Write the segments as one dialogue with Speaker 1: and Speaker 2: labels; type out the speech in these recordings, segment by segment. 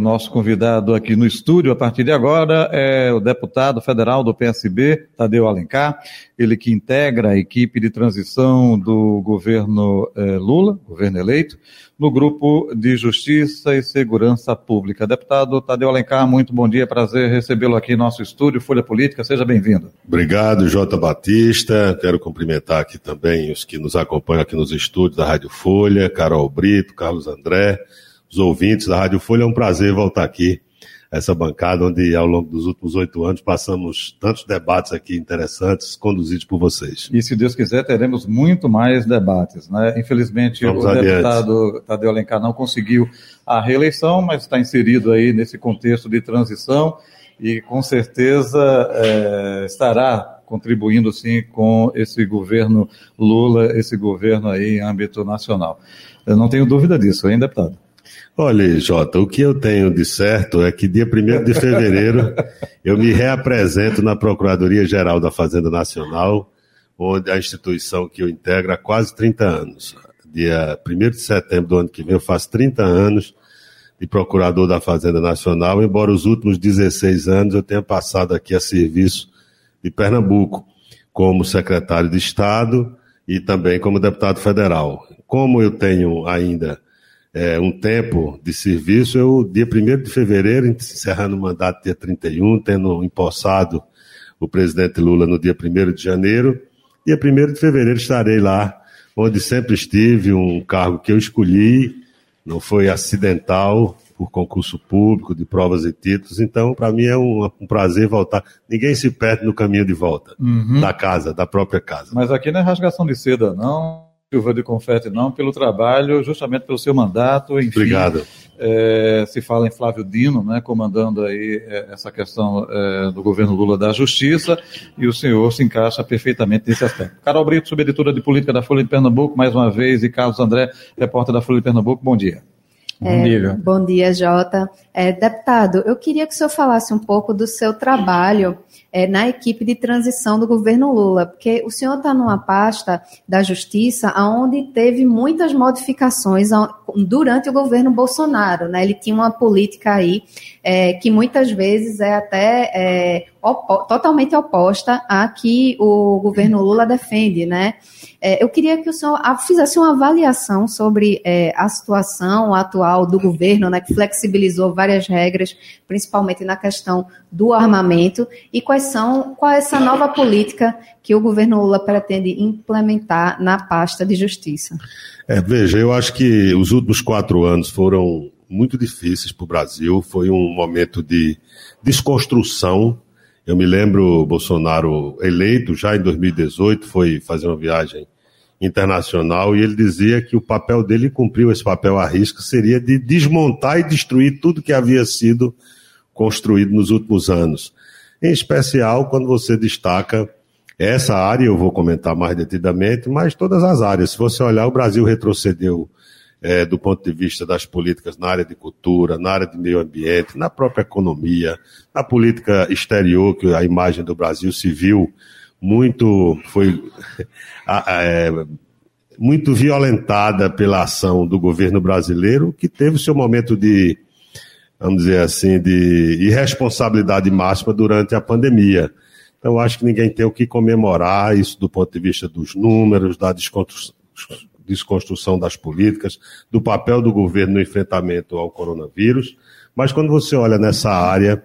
Speaker 1: Nosso convidado aqui no estúdio, a partir de agora, é o deputado federal do PSB, Tadeu Alencar, ele que integra a equipe de transição do governo eh, Lula, governo eleito, no grupo de Justiça e Segurança Pública. Deputado Tadeu Alencar, muito bom dia, prazer recebê-lo aqui em nosso estúdio, Folha Política, seja bem-vindo.
Speaker 2: Obrigado, Jota Batista, quero cumprimentar aqui também os que nos acompanham aqui nos estúdios da Rádio Folha, Carol Brito, Carlos André, os ouvintes da Rádio Folha. É um prazer voltar aqui, essa bancada, onde ao longo dos últimos oito anos passamos tantos debates aqui interessantes, conduzidos por vocês.
Speaker 1: E se Deus quiser, teremos muito mais debates. Né? Infelizmente, Vamos o adiante. deputado Tadeu Alencar não conseguiu a reeleição, mas está inserido aí nesse contexto de transição e com certeza é, estará contribuindo sim com esse governo Lula, esse governo aí em âmbito nacional. Eu não tenho dúvida disso, hein, deputado?
Speaker 2: Olha, Jota, o que eu tenho de certo é que dia 1 de fevereiro eu me reapresento na Procuradoria-Geral da Fazenda Nacional, onde a instituição que eu integro há quase 30 anos. Dia 1 de setembro do ano que vem eu faço 30 anos de procurador da Fazenda Nacional, embora os últimos 16 anos eu tenha passado aqui a serviço de Pernambuco, como secretário de Estado e também como deputado federal. Como eu tenho ainda é, um tempo de serviço, eu, dia 1 de fevereiro, encerrando o mandato dia 31, tendo empossado o presidente Lula no dia 1 de janeiro, dia 1 de fevereiro estarei lá, onde sempre estive, um cargo que eu escolhi, não foi acidental, por concurso público, de provas e títulos, então para mim é um, um, prazer voltar. Ninguém se perde no caminho de volta, uhum. da casa, da própria casa.
Speaker 1: Mas aqui não é rasgação de seda, não chuva de confete, não, pelo trabalho, justamente pelo seu mandato. Enfim,
Speaker 2: Obrigado.
Speaker 1: É, se fala em Flávio Dino, né, comandando aí é, essa questão é, do governo Lula da Justiça, e o senhor se encaixa perfeitamente nesse aspecto. Carol Brito, subeditora de política da Folha de Pernambuco, mais uma vez, e Carlos André, repórter da Folha de Pernambuco, bom dia.
Speaker 3: Bom é, dia. Bom dia, Jota. É, deputado, eu queria que o senhor falasse um pouco do seu trabalho é, na equipe de transição do governo Lula, porque o senhor está numa pasta da Justiça onde teve muitas modificações durante o governo Bolsonaro. Né? Ele tinha uma política aí é, que muitas vezes é até é, opo totalmente oposta à que o governo Lula defende, né? É, eu queria que o senhor fizesse uma avaliação sobre é, a situação atual do governo, né, que flexibilizou várias regras, principalmente na questão do armamento, e quais são, qual é essa nova política que o governo Lula pretende implementar na pasta de justiça.
Speaker 2: É, veja, eu acho que os últimos quatro anos foram muito difíceis para o Brasil, foi um momento de desconstrução eu me lembro Bolsonaro eleito já em 2018, foi fazer uma viagem internacional e ele dizia que o papel dele cumpriu esse papel à risca seria de desmontar e destruir tudo que havia sido construído nos últimos anos. Em especial quando você destaca essa área, eu vou comentar mais detidamente, mas todas as áreas. Se você olhar, o Brasil retrocedeu é, do ponto de vista das políticas na área de cultura, na área de meio ambiente, na própria economia, na política exterior, que a imagem do Brasil se viu muito, foi é, muito violentada pela ação do governo brasileiro, que teve seu momento de, vamos dizer assim, de irresponsabilidade máxima durante a pandemia. Então, acho que ninguém tem o que comemorar isso do ponto de vista dos números, da desconstrução desconstrução das políticas, do papel do governo no enfrentamento ao coronavírus. Mas quando você olha nessa área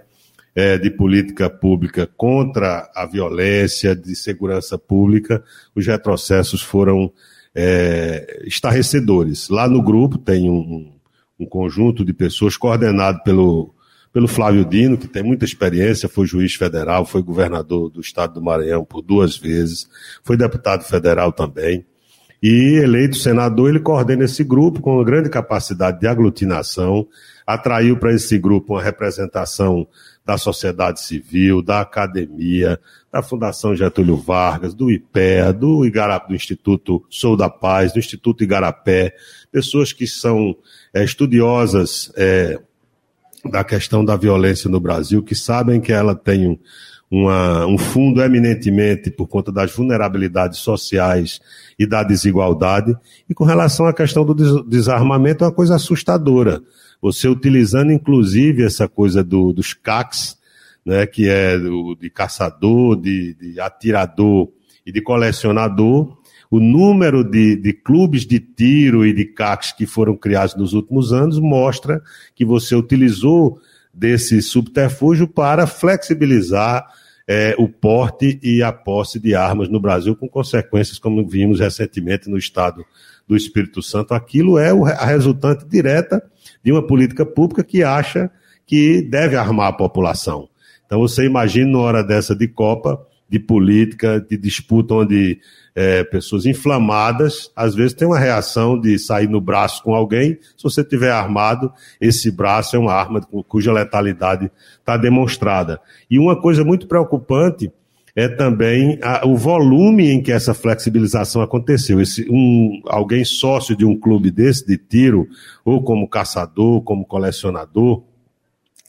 Speaker 2: é, de política pública contra a violência, de segurança pública, os retrocessos foram é, estarrecedores. Lá no grupo tem um, um conjunto de pessoas coordenado pelo, pelo Flávio Dino, que tem muita experiência, foi juiz federal, foi governador do estado do Maranhão por duas vezes, foi deputado federal também. E eleito senador, ele coordena esse grupo com uma grande capacidade de aglutinação, atraiu para esse grupo uma representação da sociedade civil, da academia, da Fundação Getúlio Vargas, do IPEA, do, Igarapé, do Instituto Sou da Paz, do Instituto Igarapé, pessoas que são é, estudiosas é, da questão da violência no Brasil, que sabem que ela tem um, uma, um fundo eminentemente por conta das vulnerabilidades sociais e da desigualdade. E com relação à questão do desarmamento, é uma coisa assustadora. Você utilizando, inclusive, essa coisa do, dos CACs, né, que é do, de caçador, de, de atirador e de colecionador, o número de, de, clubes de tiro e de CACs que foram criados nos últimos anos mostra que você utilizou desse subterfúgio para flexibilizar é, o porte e a posse de armas no Brasil, com consequências como vimos recentemente no estado do Espírito Santo. Aquilo é a resultante direta de uma política pública que acha que deve armar a população. Então você imagina numa hora dessa de Copa, de política, de disputa onde é, pessoas inflamadas, às vezes tem uma reação de sair no braço com alguém. Se você tiver armado, esse braço é uma arma cuja letalidade está demonstrada. E uma coisa muito preocupante é também a, o volume em que essa flexibilização aconteceu. Esse, um, alguém sócio de um clube desse, de tiro, ou como caçador, como colecionador,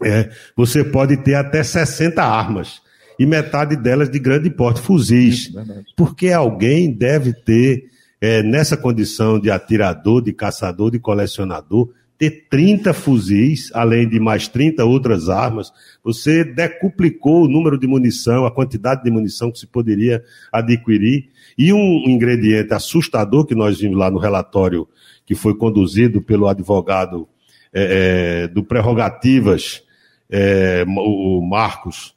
Speaker 2: é, você pode ter até 60 armas e metade delas de grande porte, fuzis. Porque alguém deve ter, é, nessa condição de atirador, de caçador, de colecionador, ter 30 fuzis, além de mais 30 outras armas. Você decuplicou o número de munição, a quantidade de munição que se poderia adquirir. E um ingrediente assustador que nós vimos lá no relatório que foi conduzido pelo advogado é, é, do Prerrogativas, é, o Marcos,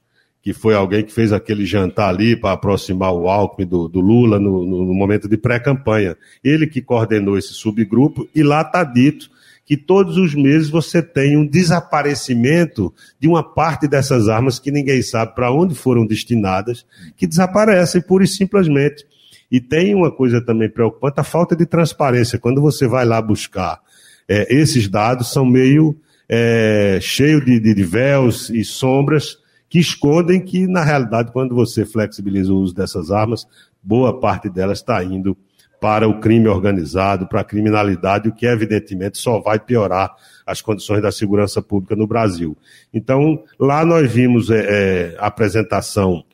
Speaker 2: que foi alguém que fez aquele jantar ali para aproximar o Alckmin do, do Lula no, no, no, momento de pré-campanha. Ele que coordenou esse subgrupo, e lá está dito que todos os meses você tem um desaparecimento de uma parte dessas armas que ninguém sabe para onde foram destinadas, que desaparecem pura e simplesmente. E tem uma coisa também preocupante, a falta de transparência. Quando você vai lá buscar é, esses dados, são meio é, cheio de, de, de véus e sombras que escondem que, na realidade, quando você flexibiliza o uso dessas armas, boa parte delas está indo para o crime organizado, para a criminalidade, o que evidentemente só vai piorar as condições da segurança pública no Brasil. Então, lá nós vimos é, é, a apresentação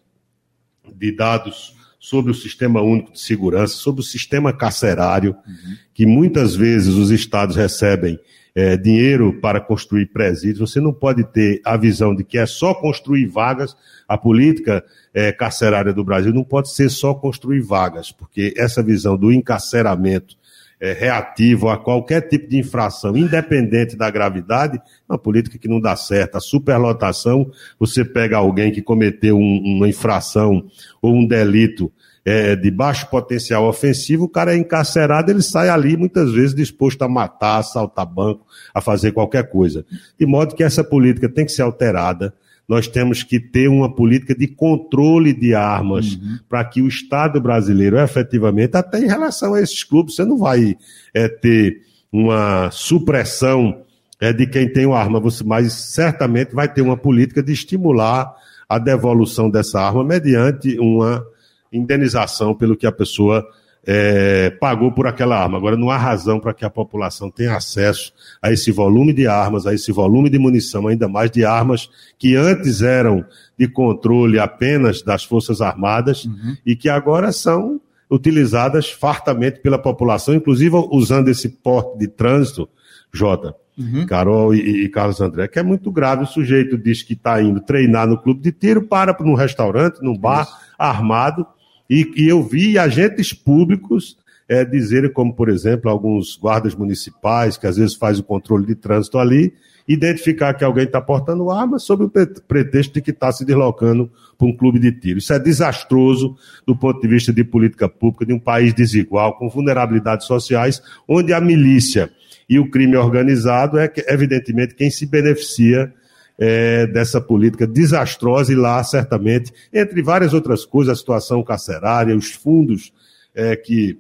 Speaker 2: de dados sobre o Sistema Único de Segurança, sobre o sistema carcerário, uhum. que muitas vezes os estados recebem é, dinheiro para construir presídios, você não pode ter a visão de que é só construir vagas. A política é, carcerária do Brasil não pode ser só construir vagas, porque essa visão do encarceramento é, reativo a qualquer tipo de infração, independente da gravidade, é uma política que não dá certo. A superlotação, você pega alguém que cometeu um, uma infração ou um delito é, de baixo potencial ofensivo, o cara é encarcerado, ele sai ali muitas vezes disposto a matar, assaltar banco, a fazer qualquer coisa. De modo que essa política tem que ser alterada. Nós temos que ter uma política de controle de armas uhum. para que o Estado brasileiro, efetivamente, até em relação a esses clubes, você não vai é, ter uma supressão é, de quem tem uma arma, você, mas certamente vai ter uma política de estimular a devolução dessa arma mediante uma indenização pelo que a pessoa é, pagou por aquela arma. Agora, não há razão para que a população tenha acesso a esse volume de armas, a esse volume de munição, ainda mais de armas que antes eram de controle apenas das Forças Armadas uhum. e que agora são utilizadas fartamente pela população, inclusive usando esse porte de trânsito, Jota, uhum. Carol e, e, Carlos André, que é muito grave. O sujeito diz que está indo treinar no clube de tiro, para num restaurante, num bar, Isso. armado, e, e eu vi agentes públicos é, dizerem, como por exemplo, alguns guardas municipais, que às vezes faz o controle de trânsito ali, identificar que alguém está portando arma sob o pretexto de que está se deslocando para um clube de tiro. Isso é desastroso do ponto de vista de política pública de um país desigual, com vulnerabilidades sociais, onde a milícia e o crime organizado é, evidentemente, quem se beneficia é, dessa política desastrosa e lá, certamente, entre várias outras coisas, a situação carcerária, os fundos é, que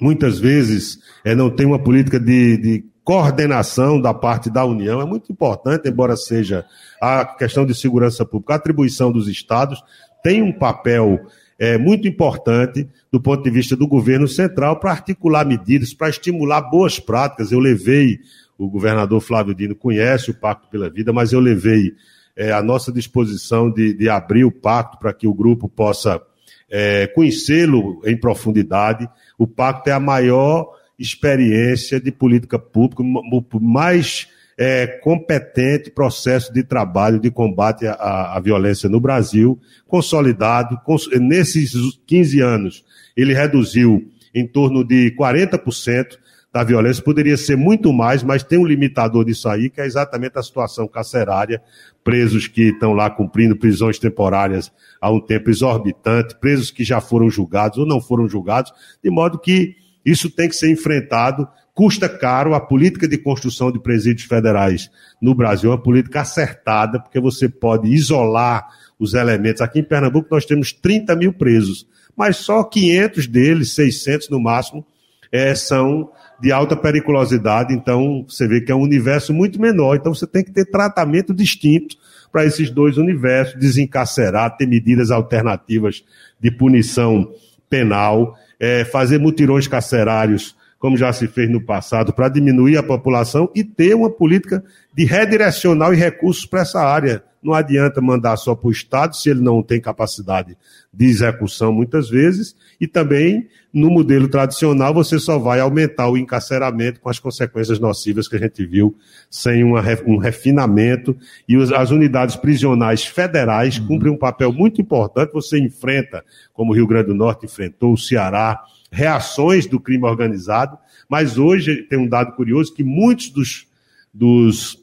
Speaker 2: muitas vezes é, não tem uma política de, de coordenação da parte da União é muito importante, embora seja a questão de segurança pública, a atribuição dos estados tem um papel é, muito importante do ponto de vista do governo central para articular medidas, para estimular boas práticas. Eu levei, o governador Flávio Dino conhece o Pacto pela Vida, mas eu levei é, a nossa disposição de, de abrir o pacto para que o grupo possa é, conhecê-lo em profundidade. O pacto é a maior experiência de política pública, o mais é, competente processo de trabalho de combate à, à violência no Brasil, consolidado. Cons nesses 15 anos, ele reduziu em torno de 40% da violência, poderia ser muito mais, mas tem um limitador disso aí, que é exatamente a situação carcerária, presos que estão lá cumprindo prisões temporárias há um tempo exorbitante, presos que já foram julgados ou não foram julgados, de modo que isso tem que ser enfrentado. Custa caro a política de construção de presídios federais no Brasil, é uma política acertada, porque você pode isolar os elementos. Aqui em Pernambuco nós temos 30 mil presos, mas só 500 deles, 600 no máximo, é, são de alta periculosidade. Então você vê que é um universo muito menor. Então você tem que ter tratamento distinto para esses dois universos, desencarcerar, ter medidas alternativas de punição penal é, fazer mutirões carcerários, como já se fez no passado, para diminuir a população e ter uma política de redirecional e recursos para essa área. Não adianta mandar só para o Estado, se ele não tem capacidade de execução muitas vezes, e também no modelo tradicional você só vai aumentar o encarceramento com as consequências nocivas que a gente viu sem uma, um refinamento. E as unidades prisionais federais uhum. cumprem um papel muito importante. Você enfrenta, como o Rio Grande do Norte enfrentou, o Ceará, reações do crime organizado, mas hoje tem um dado curioso que muitos dos, dos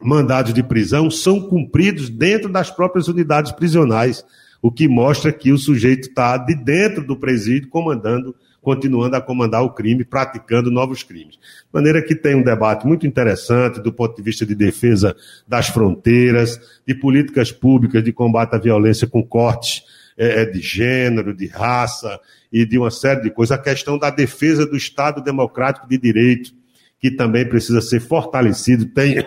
Speaker 2: mandados de prisão são cumpridos dentro das próprias unidades prisionais o que mostra que o sujeito está de dentro do presídio comandando, continuando a comandar o crime, praticando novos crimes. De maneira que tem um debate muito interessante do ponto de vista de defesa das fronteiras, de políticas públicas de combate à violência com cortes é, de gênero, de raça e de uma série de coisas. A questão da defesa do Estado democrático de direito, que também precisa ser fortalecido. Tem,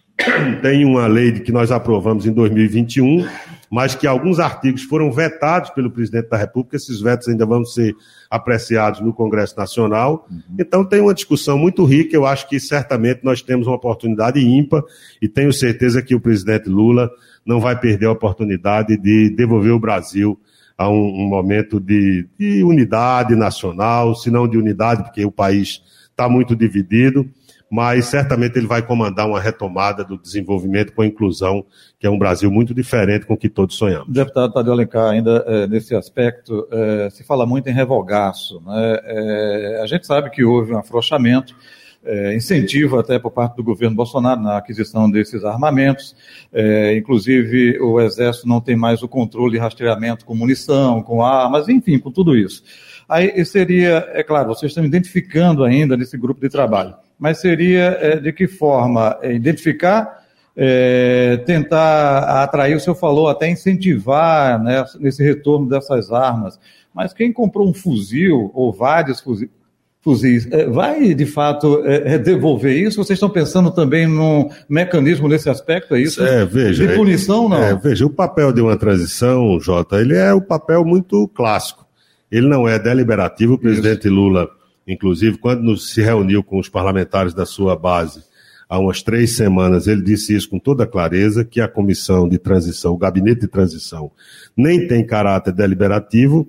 Speaker 2: tem uma lei que nós aprovamos em 2021 mas que alguns artigos foram vetados pelo presidente da República, esses vetos ainda vão ser apreciados no Congresso Nacional. Uhum. Então tem uma discussão muito rica, eu acho que certamente nós temos uma oportunidade ímpar e tenho certeza que o presidente Lula não vai perder a oportunidade de devolver o Brasil a um, um momento de, de unidade nacional, se não de unidade, porque o país está muito dividido mas certamente ele vai comandar uma retomada do desenvolvimento com a inclusão, que é um Brasil muito diferente com o que todos sonhamos.
Speaker 1: Deputado Tadeu Alencar, ainda é, nesse aspecto, é, se fala muito em revogaço. Né? É, a gente sabe que houve um afrouxamento, é, incentivo até por parte do governo Bolsonaro na aquisição desses armamentos. É, inclusive, o Exército não tem mais o controle de rastreamento com munição, com armas, enfim, com tudo isso. Aí seria, é claro, vocês estão identificando ainda nesse grupo de trabalho mas seria é, de que forma? É, identificar, é, tentar atrair, o senhor falou, até incentivar né, nesse retorno dessas armas. Mas quem comprou um fuzil ou vários fuzis, fuzis é, vai de fato devolver isso? Vocês estão pensando também num mecanismo nesse aspecto? É isso?
Speaker 2: É, veja.
Speaker 1: De punição, não?
Speaker 2: É, veja, o papel de uma transição, Jota, ele é o um papel muito clássico. Ele não é deliberativo. O presidente isso. Lula Inclusive, quando se reuniu com os parlamentares da sua base há umas três semanas, ele disse isso com toda clareza, que a comissão de transição, o gabinete de transição, nem tem caráter deliberativo,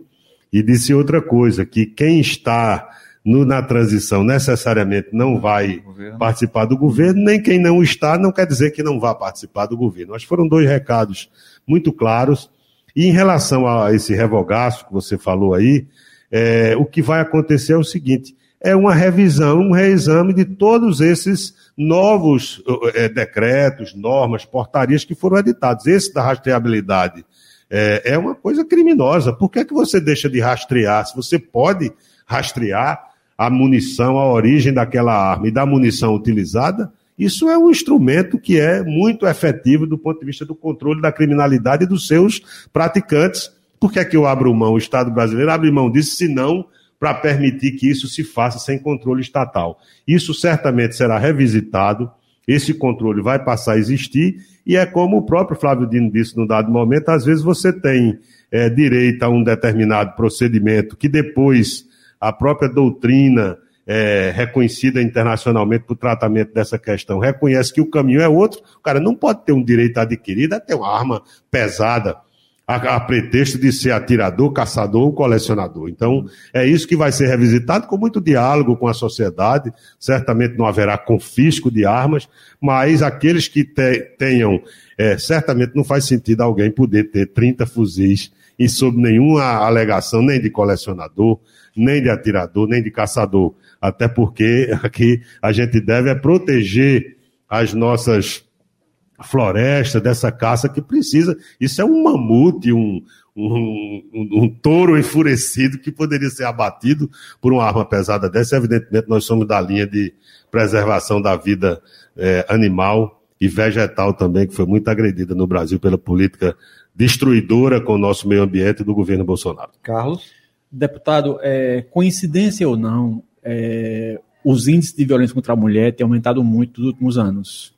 Speaker 2: e disse outra coisa, que quem está no, na transição necessariamente não vai participar do governo, nem quem não está não quer dizer que não vá participar do governo. Mas foram dois recados muito claros. E em relação a esse revogaço que você falou aí, é, o que vai acontecer é o seguinte: é uma revisão, um reexame de todos esses novos é, decretos, normas, portarias que foram editados. Esse da rastreabilidade é, é uma coisa criminosa. Por que, é que você deixa de rastrear? Se você pode rastrear a munição, a origem daquela arma e da munição utilizada, isso é um instrumento que é muito efetivo do ponto de vista do controle da criminalidade e dos seus praticantes por que é que eu abro mão, o Estado brasileiro abre mão disso, se não para permitir que isso se faça sem controle estatal. Isso certamente será revisitado, esse controle vai passar a existir, e é como o próprio Flávio Dino disse no dado momento, às vezes você tem é, direito a um determinado procedimento que depois a própria doutrina é, reconhecida internacionalmente para o tratamento dessa questão reconhece que o caminho é outro, o cara não pode ter um direito adquirido a ter uma arma pesada a, a, pretexto de ser atirador, caçador ou colecionador. Então, é isso que vai ser revisitado com muito diálogo com a sociedade. Certamente não haverá confisco de armas, mas aqueles que te, tenham, é, certamente não faz sentido alguém poder ter 30 fuzis e sob nenhuma alegação, nem de colecionador, nem de atirador, nem de caçador. Até porque aqui a gente deve é proteger as nossas florestas, dessa caça que precisa. Isso é um mamute, um, um, um, um, touro enfurecido que poderia ser abatido por uma arma pesada dessa. Evidentemente, nós somos da linha de preservação da vida é, animal e vegetal também, que foi muito agredida no Brasil pela política destruidora com o nosso meio ambiente do governo Bolsonaro.
Speaker 1: Carlos?
Speaker 4: Deputado, é, coincidência ou não, é, os índices de violência contra a mulher têm aumentado muito nos últimos anos.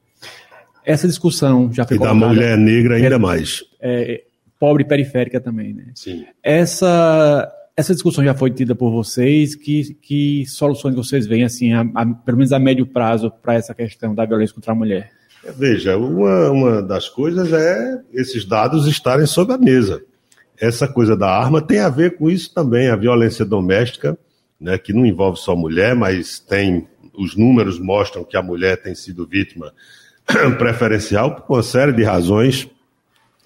Speaker 4: Essa discussão já foi
Speaker 2: E da mulher negra ainda mais.
Speaker 4: É, pobre e periférica também, né?
Speaker 2: Sim.
Speaker 4: Essa, essa discussão já foi tida por vocês. Que, que soluções vocês veem, assim, a, a, pelo menos a médio prazo, para essa questão da violência contra a mulher?
Speaker 2: Veja, uma, uma das coisas é esses dados estarem sobre a mesa. Essa coisa da arma tem a ver com isso também, a violência doméstica né, que não envolve só mulher, mas tem os números mostram que a mulher tem sido vítima preferencial por uma série de razões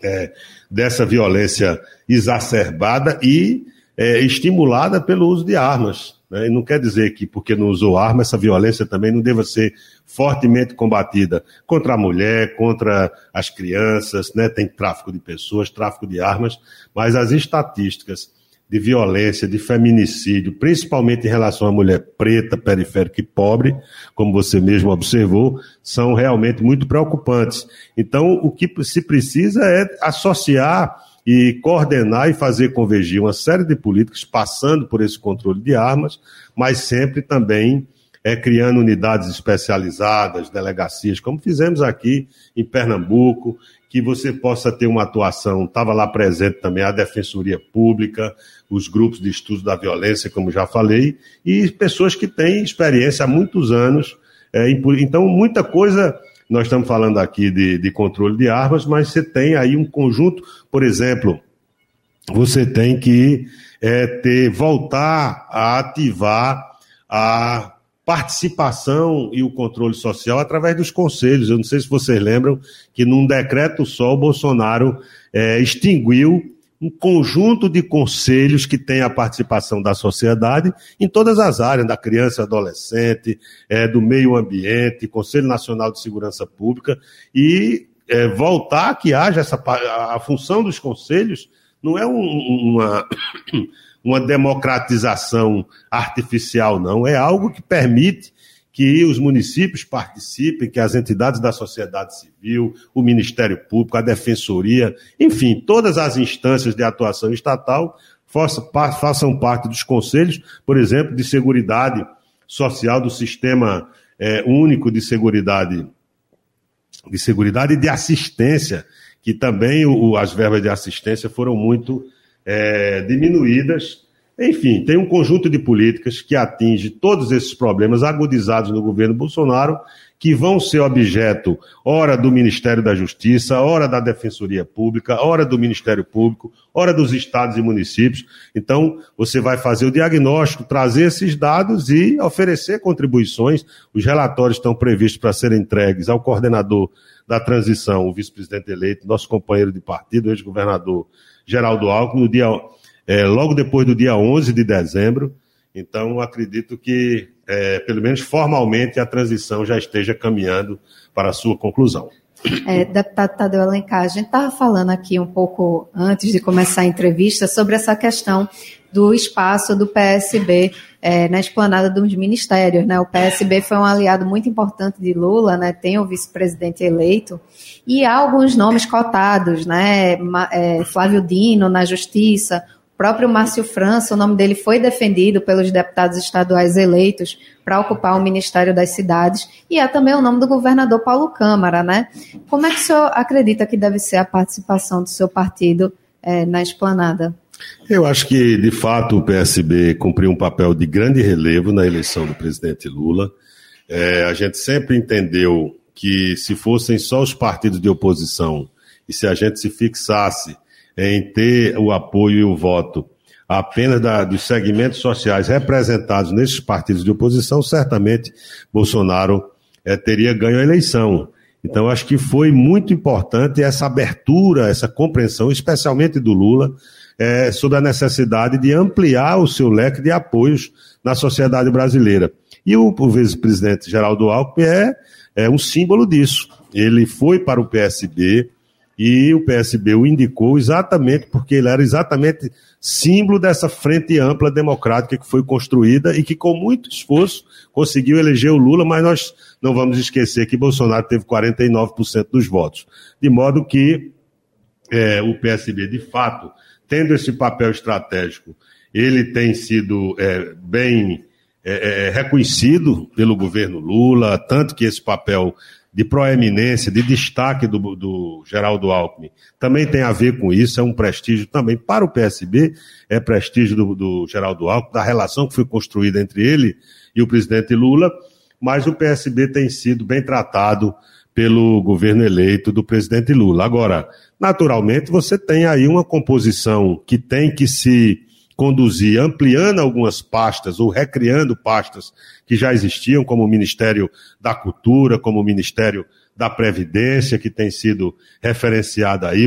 Speaker 2: é, dessa violência exacerbada e é, estimulada pelo uso de armas. Né? E não quer dizer que porque não usou arma, essa violência também não deva ser fortemente combatida contra a mulher, contra as crianças, né? tem tráfico de pessoas, tráfico de armas, mas as estatísticas de violência, de feminicídio, principalmente em relação à mulher preta, periférica e pobre, como você mesmo observou, são realmente muito preocupantes. Então, o que se precisa é associar e coordenar e fazer convergir uma série de políticas passando por esse controle de armas, mas sempre também é, criando unidades especializadas, delegacias, como fizemos aqui em Pernambuco, que você possa ter uma atuação. Estava lá presente também a Defensoria Pública, os grupos de estudos da violência, como já falei, e pessoas que têm experiência há muitos anos. É, então, muita coisa. Nós estamos falando aqui de, de controle de armas, mas você tem aí um conjunto, por exemplo, você tem que é, ter, voltar a ativar a participação e o controle social através dos conselhos. Eu não sei se vocês lembram que num decreto só o Bolsonaro é, extinguiu um conjunto de conselhos que tem a participação da sociedade em todas as áreas, da criança adolescente, é, do meio ambiente, Conselho Nacional de Segurança Pública, e é, voltar que haja essa a função dos conselhos não é um, uma uma democratização artificial, não. É algo que permite que os municípios participem, que as entidades da sociedade civil, o Ministério Público, a Defensoria, enfim, todas as instâncias de atuação estatal façam parte dos conselhos, por exemplo, de seguridade social do sistema é, único de seguridade de seguridade e de assistência, que também o, as verbas de assistência foram muito é, diminuídas. Enfim, tem um conjunto de políticas que atinge todos esses problemas agudizados no governo Bolsonaro, que vão ser objeto, ora do Ministério da Justiça, ora da Defensoria Pública, ora do Ministério Público, ora dos estados e municípios. Então, você vai fazer o diagnóstico, trazer esses dados e oferecer contribuições. Os relatórios estão previstos para serem entregues ao coordenador da transição, o vice-presidente eleito, nosso companheiro de partido, ex-governador Geraldo Alckmin, no dia, é, logo depois do dia 11 de dezembro. Então, acredito que, é, pelo menos formalmente, a transição já esteja caminhando para a sua conclusão.
Speaker 3: É, deputado Tadeu Alencar, a gente estava falando aqui um pouco antes de começar a entrevista sobre essa questão do espaço do PSB é, na esplanada dos ministérios. Né? O PSB foi um aliado muito importante de Lula, né? tem o vice-presidente eleito, e há alguns nomes cotados, né? É, Flávio Dino na Justiça, próprio Márcio França, o nome dele foi defendido pelos deputados estaduais eleitos para ocupar o Ministério das Cidades, e é também o nome do governador Paulo Câmara, né? Como é que o senhor acredita que deve ser a participação do seu partido é, na esplanada?
Speaker 2: Eu acho que, de fato, o PSB cumpriu um papel de grande relevo na eleição do presidente Lula. É, a gente sempre entendeu que, se fossem só os partidos de oposição e se a gente se fixasse em ter o apoio e o voto apenas da, dos segmentos sociais representados nesses partidos de oposição, certamente Bolsonaro é, teria ganho a eleição. Então, acho que foi muito importante essa abertura, essa compreensão, especialmente do Lula, é, sobre a necessidade de ampliar o seu leque de apoios na sociedade brasileira. E o, o vice-presidente Geraldo Alckmin é, é um símbolo disso. Ele foi para o PSB e o PSB o indicou exatamente porque ele era exatamente símbolo dessa frente ampla democrática que foi construída e que, com muito esforço, conseguiu eleger o Lula, mas nós não vamos esquecer que Bolsonaro teve 49% dos votos. De modo que é, o PSB, de fato, tendo esse papel estratégico, ele tem sido é, bem é, é, reconhecido pelo governo Lula, tanto que esse papel de proeminência, de destaque do, do Geraldo Alckmin, também tem a ver com isso, é um prestígio também para o PSB, é prestígio do, do Geraldo Alckmin, da relação que foi construída entre ele e o presidente Lula, mas o PSB tem sido bem tratado pelo governo eleito do presidente Lula. Agora, naturalmente, você tem aí uma composição que tem que se conduzir ampliando algumas pastas ou recriando pastas que já existiam, como o Ministério da Cultura, como o Ministério da Previdência, que tem sido referenciada aí.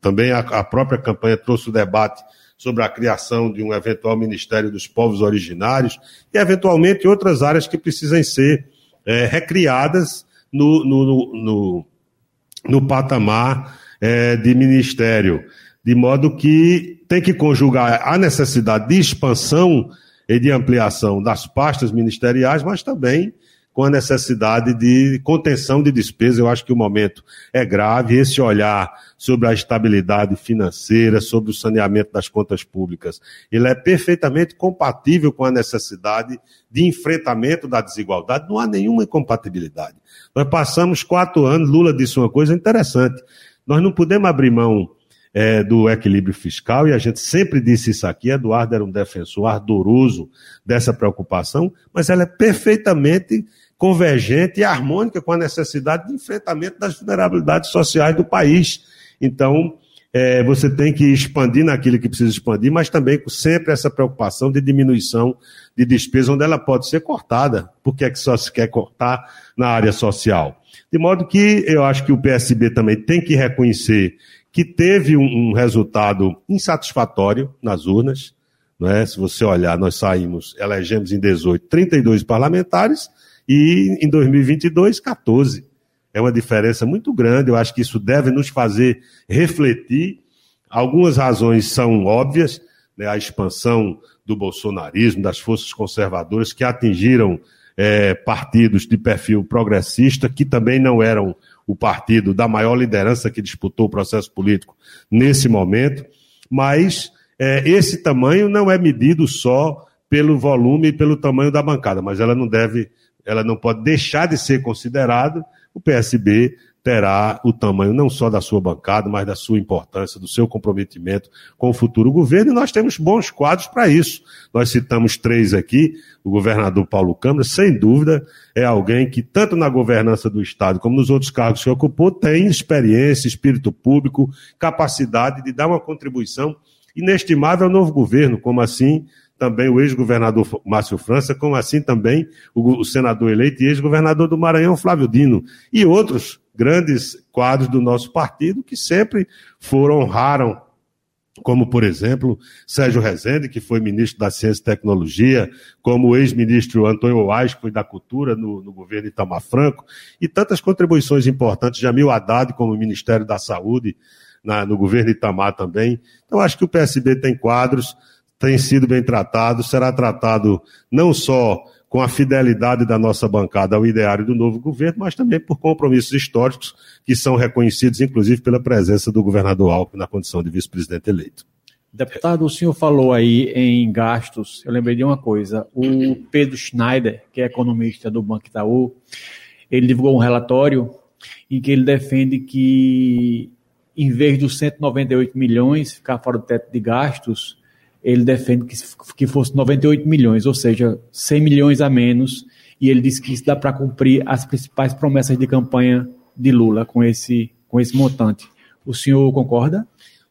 Speaker 2: Também a, própria campanha trouxe o debate sobre a criação de um eventual Ministério dos Povos Originários e, eventualmente, outras áreas que precisam ser é, recriadas no, no, no, no patamar é, de ministério, de modo que tem que conjugar a necessidade de expansão e de ampliação das pastas ministeriais, mas também com a necessidade de contenção de despesas. Eu acho que o momento é grave. Esse olhar sobre a estabilidade financeira, sobre o saneamento das contas públicas, ele é perfeitamente compatível com a necessidade de enfrentamento da desigualdade. Não há nenhuma incompatibilidade. Nós passamos quatro anos, Lula disse uma coisa interessante. Nós não podemos abrir mão é, do equilíbrio fiscal, e a gente sempre disse isso aqui, Eduardo era um defensor ardoroso dessa preocupação, mas ela é perfeitamente convergente e harmônica com a necessidade de enfrentamento das vulnerabilidades sociais do país. Então, é, você tem que expandir naquilo que precisa expandir, mas também com sempre essa preocupação de diminuição de despesa, onde ela pode ser cortada. Por que é que só se quer cortar na área social? De modo que eu acho que o PSB também tem que reconhecer que teve um, um resultado insatisfatório nas urnas. Não é? Se você olhar, nós saímos, elegemos em 18 32 parlamentares e em 2022 14. É uma diferença muito grande. Eu acho que isso deve nos fazer refletir. Algumas razões são óbvias, né? a expansão do bolsonarismo, das forças conservadoras que atingiram é, partidos de perfil progressista, que também não eram o partido da maior liderança que disputou o processo político nesse momento, mas é, esse tamanho não é medido só pelo volume e pelo tamanho da bancada, mas ela não deve, ela não pode deixar de ser considerado. O PSB terá o tamanho não só da sua bancada, mas da sua importância, do seu comprometimento com o futuro governo, e nós temos bons quadros para isso. Nós citamos três aqui, o governador Paulo Câmara, sem dúvida, é alguém que, tanto na governança do Estado como nos outros cargos que ocupou, tem experiência, espírito público, capacidade de dar uma contribuição inestimável ao novo governo, como assim também o ex-governador Márcio França, como assim também o, senador eleito e ex-governador do Maranhão, Flávio Dino, e outros grandes quadros do nosso partido que sempre foram, honraram, como, por exemplo, Sérgio Rezende, que foi ministro da Ciência e Tecnologia, como o ex-ministro Antônio Oás, que foi da Cultura no, no governo Itamar Franco, e tantas contribuições importantes, Jamil Haddad, como Ministério da Saúde, na, no governo Itamar também. Então, acho que o PSB tem quadros, tem sido bem tratado, será tratado não só com a fidelidade da nossa bancada ao ideário do novo governo, mas também por compromissos históricos que são reconhecidos, inclusive, pela presença do governador Alckmin na condição de vice-presidente eleito.
Speaker 4: Deputado, o senhor falou aí em gastos. Eu lembrei de uma coisa. O Pedro Schneider, que é economista do Banco Itaú, ele divulgou um relatório em que ele defende que, em vez dos 198 milhões ficar fora do teto de gastos, ele defende que, que fosse 98 milhões, ou seja, 100 milhões a menos. E ele disse que isso dá para cumprir as principais promessas de campanha de Lula com esse, com esse montante. O senhor concorda?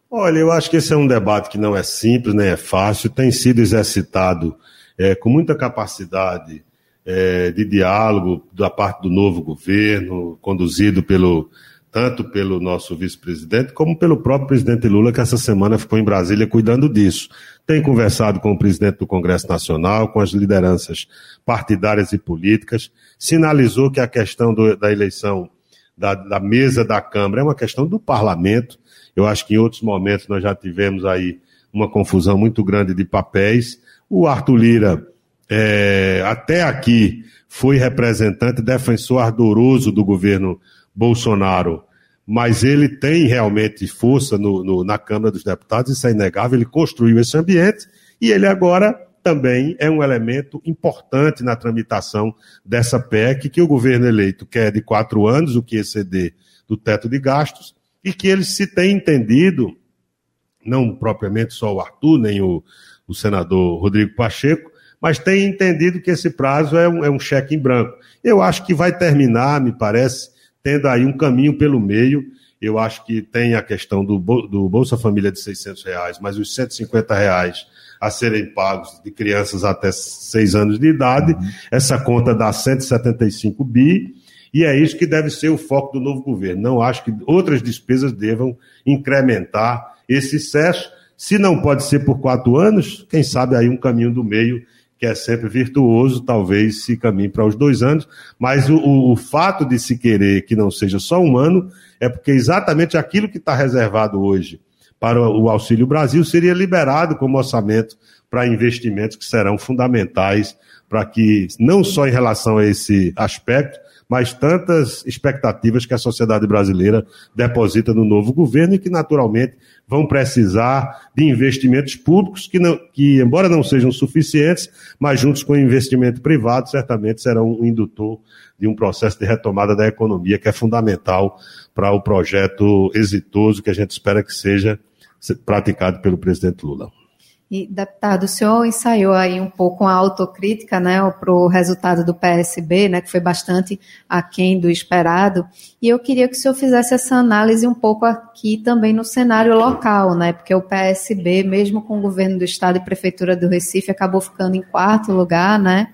Speaker 2: Olha, eu acho que esse é um debate que não é simples, nem é fácil, tem sido exercitado é, com muita capacidade é, de diálogo da parte do novo governo, conduzido pelo tanto pelo nosso vice-presidente como pelo próprio presidente Lula, que essa semana ficou em Brasília cuidando disso. Tem conversado com o presidente do Congresso Nacional, com as lideranças partidárias e políticas, sinalizou que a questão do, da eleição da, da mesa da Câmara é uma questão do parlamento eu acho que em outros momentos nós já tivemos aí uma confusão muito grande de papéis. O Arthur Lira, é, até aqui, foi representante, defensor ardoroso do governo Bolsonaro, mas ele tem realmente força no, no, na Câmara dos Deputados, isso é inegável, ele construiu esse ambiente e ele agora também é um elemento importante na tramitação dessa PEC que o governo eleito quer de quatro anos, o que exceder do teto de gastos, e que eles se têm entendido, não propriamente só o Arthur, nem o, o senador Rodrigo Pacheco, mas têm entendido que esse prazo é um, é um cheque em branco. Eu acho que vai terminar, me parece, tendo aí um caminho pelo meio. Eu acho que tem a questão do, do Bolsa Família de 600 reais, mas os 150 reais a serem pagos de crianças até 6 anos de idade. Uhum. Essa conta dá 175 bi. E é isso que deve ser o foco do novo governo. Não acho que outras despesas devam incrementar esse excesso. Se não pode ser por quatro anos, quem sabe aí um caminho do meio, que é sempre virtuoso, talvez se caminhe para os dois anos. Mas o, o, fato de se querer que não seja só um ano é porque exatamente aquilo que está reservado hoje para o Auxílio Brasil seria liberado como orçamento para investimentos que serão fundamentais para que, não só em relação a esse aspecto, mas tantas expectativas que a sociedade brasileira deposita no novo governo e que, naturalmente, vão precisar de investimentos públicos que, não, que embora não sejam suficientes, mas juntos com o investimento privado, certamente serão um indutor de um processo de retomada da economia que é fundamental para o projeto exitoso que a gente espera que seja praticado pelo presidente Lula.
Speaker 3: E, deputado, o senhor ensaiou aí um pouco a autocrítica né, para o resultado do PSB, né, que foi bastante aquém do esperado, e eu queria que o senhor fizesse essa análise um pouco aqui também no cenário local, né, porque o PSB, mesmo com o governo do Estado e Prefeitura do Recife, acabou ficando em quarto lugar, né,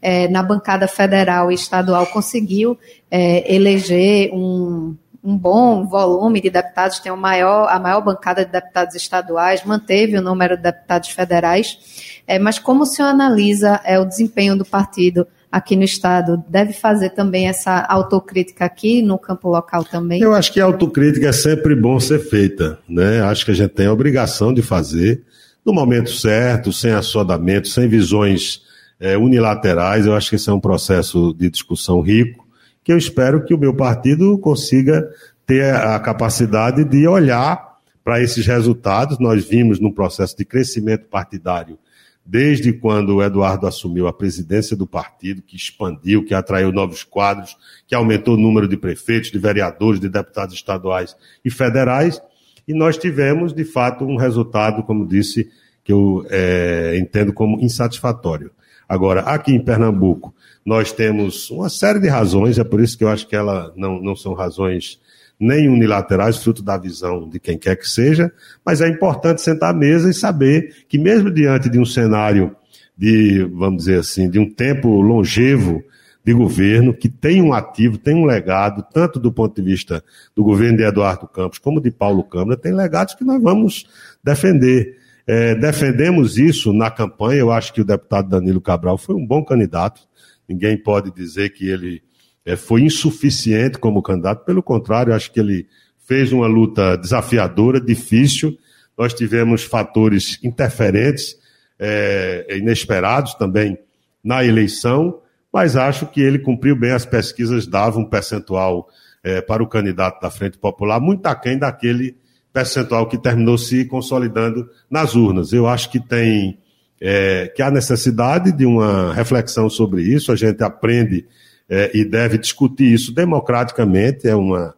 Speaker 3: é, na bancada federal e estadual conseguiu é, eleger um um bom volume de deputados, tem o maior, a maior bancada de deputados estaduais, manteve o número de deputados federais. É, mas como o senhor analisa é, o desempenho do partido aqui no Estado? Deve fazer também essa autocrítica aqui no campo local também?
Speaker 2: Eu acho que a autocrítica é sempre bom ser feita. Né? Acho que a gente tem a obrigação de fazer no momento certo, sem assodamento, sem visões é, unilaterais. Eu acho que esse é um processo de discussão rico que eu espero que o meu partido consiga ter a capacidade de olhar para esses resultados. Nós vimos num processo de crescimento partidário desde quando o Eduardo assumiu a presidência do partido, que expandiu, que atraiu novos quadros, que aumentou o número de prefeitos, de vereadores, de deputados estaduais e federais, e nós tivemos, de fato, um resultado, como disse, que eu é, entendo como insatisfatório. Agora, aqui em Pernambuco, nós temos uma série de razões, é por isso que eu acho que elas não, não são razões nem unilaterais, fruto da visão de quem quer que seja, mas é importante sentar à mesa e saber que, mesmo diante de um cenário de, vamos dizer assim, de um tempo longevo de governo, que tem um ativo, tem um legado, tanto do ponto de vista do governo de Eduardo Campos como de Paulo Câmara, tem legados que nós vamos defender. É, defendemos isso na campanha, eu acho que o deputado Danilo Cabral foi um bom candidato, Ninguém pode dizer que ele é, foi insuficiente como candidato, pelo contrário, acho que ele fez uma luta desafiadora, difícil. Nós tivemos fatores interferentes, é, inesperados também na eleição, mas acho que ele cumpriu bem. As pesquisas davam um percentual é, para o candidato da Frente Popular muito aquém daquele percentual que terminou se consolidando nas urnas. Eu acho que tem é, que há necessidade de uma reflexão sobre isso, a gente aprende é, e deve discutir isso democraticamente, é uma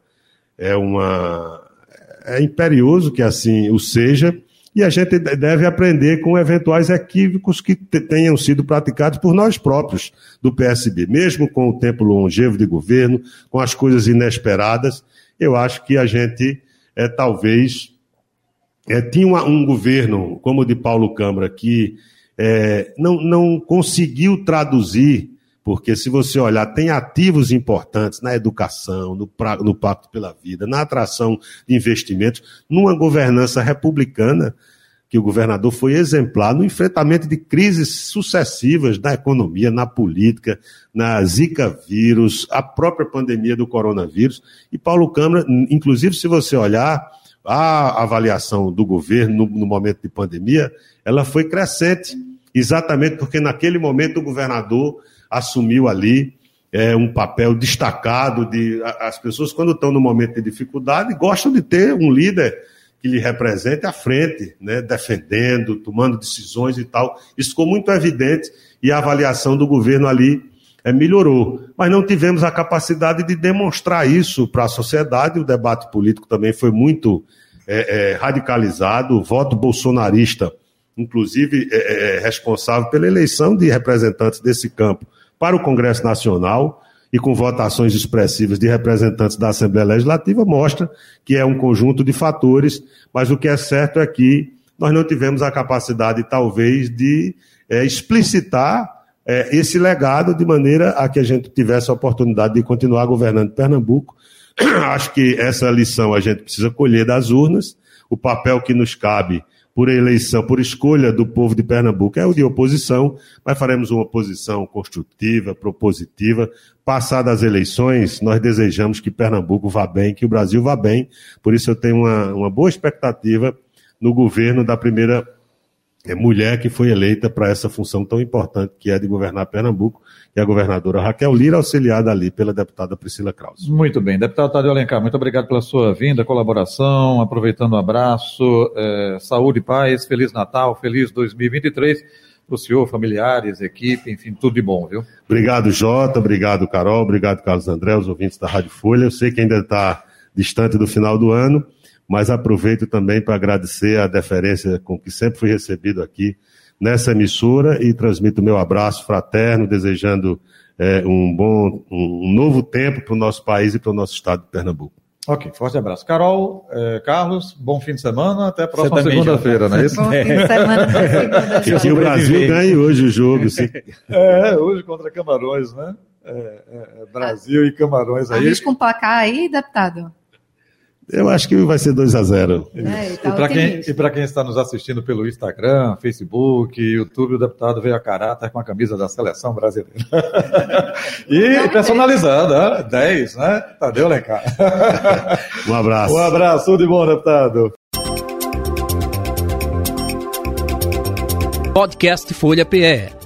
Speaker 2: é uma é imperioso que assim o seja, e a gente deve aprender com eventuais equívocos que tenham sido praticados por nós próprios do PSB, mesmo com o tempo longevo de governo, com as coisas inesperadas, eu acho que a gente é, talvez é, tinha uma, um governo como o de Paulo Câmara que é, não, não conseguiu traduzir porque se você olhar, tem ativos importantes na educação, no, pra, no Pacto pela Vida, na atração de investimentos, numa governança republicana, que o governador foi exemplar no enfrentamento de crises sucessivas na economia, na política, na Zika vírus, a própria pandemia do coronavírus. E Paulo Câmara, inclusive, se você olhar a avaliação do governo no, momento de pandemia, ela foi crescente, exatamente porque naquele momento o governador assumiu ali é, um papel destacado de as pessoas quando estão no momento de dificuldade gostam de ter um líder que lhe represente à frente, né, defendendo, tomando decisões e tal. Isso ficou muito evidente e a avaliação do governo ali é, melhorou. Mas não tivemos a capacidade de demonstrar isso para a sociedade. O debate político também foi muito é, é, radicalizado. O voto bolsonarista, inclusive, é, responsável pela eleição de representantes desse campo para o Congresso Nacional e com votações expressivas de representantes da Assembleia Legislativa, mostra que é um conjunto de fatores, mas o que é certo é que nós não tivemos a capacidade, talvez, de é, explicitar é, esse legado de maneira a que a gente tivesse a oportunidade de continuar governando Pernambuco. Acho que essa lição a gente precisa colher das urnas, o papel que nos cabe por eleição, por escolha do povo de Pernambuco, é o de oposição, mas faremos uma oposição construtiva, propositiva. Passadas as eleições, nós desejamos que Pernambuco vá bem, que o Brasil vá bem, por isso eu tenho uma, uma boa expectativa no governo da primeira mulher que foi eleita para essa função tão importante que é de governar Pernambuco, que é a governadora Raquel Lira, auxiliada ali pela deputada Priscila Krause.
Speaker 1: Muito bem. Deputado Tadeu Alencar, muito obrigado pela sua vinda, colaboração, aproveitando o abraço, é, saúde e paz, Feliz Natal, feliz 2023 para o senhor, familiares, equipe, enfim, tudo de bom, viu?
Speaker 2: Obrigado, Jota, obrigado, Carol, obrigado, Carlos André, os ouvintes da Rádio Folha. Eu sei que ainda está distante do final do ano, mas aproveito também para agradecer a deferência com que sempre fui recebido aqui nessa emissora e transmito meu abraço fraterno, desejando é, um bom, um, novo tempo para o nosso país e para o nosso estado de Pernambuco.
Speaker 1: Ok, forte abraço. Carol, eh, Carlos, bom fim de semana, até a próxima segunda-feira, não é isso?
Speaker 3: Bom fim de semana,
Speaker 2: segunda Que o Brasil ganhe hoje o jogo. Sim.
Speaker 1: É, hoje contra Camarões, né? É, é, é Brasil e Camarões aí.
Speaker 3: Arrisca um placar aí, deputado?
Speaker 2: Eu acho que vai ser 2 a 0
Speaker 1: é, E para quem, quem, está nos assistindo pelo Instagram, Facebook, YouTube, o deputado veio a caráter com a camisa da seleção brasileira. e personalizada, 10, né? Tadeu Lencar.
Speaker 2: um abraço.
Speaker 1: Um abraço, tudo de bom, deputado.
Speaker 5: Podcast Folha PE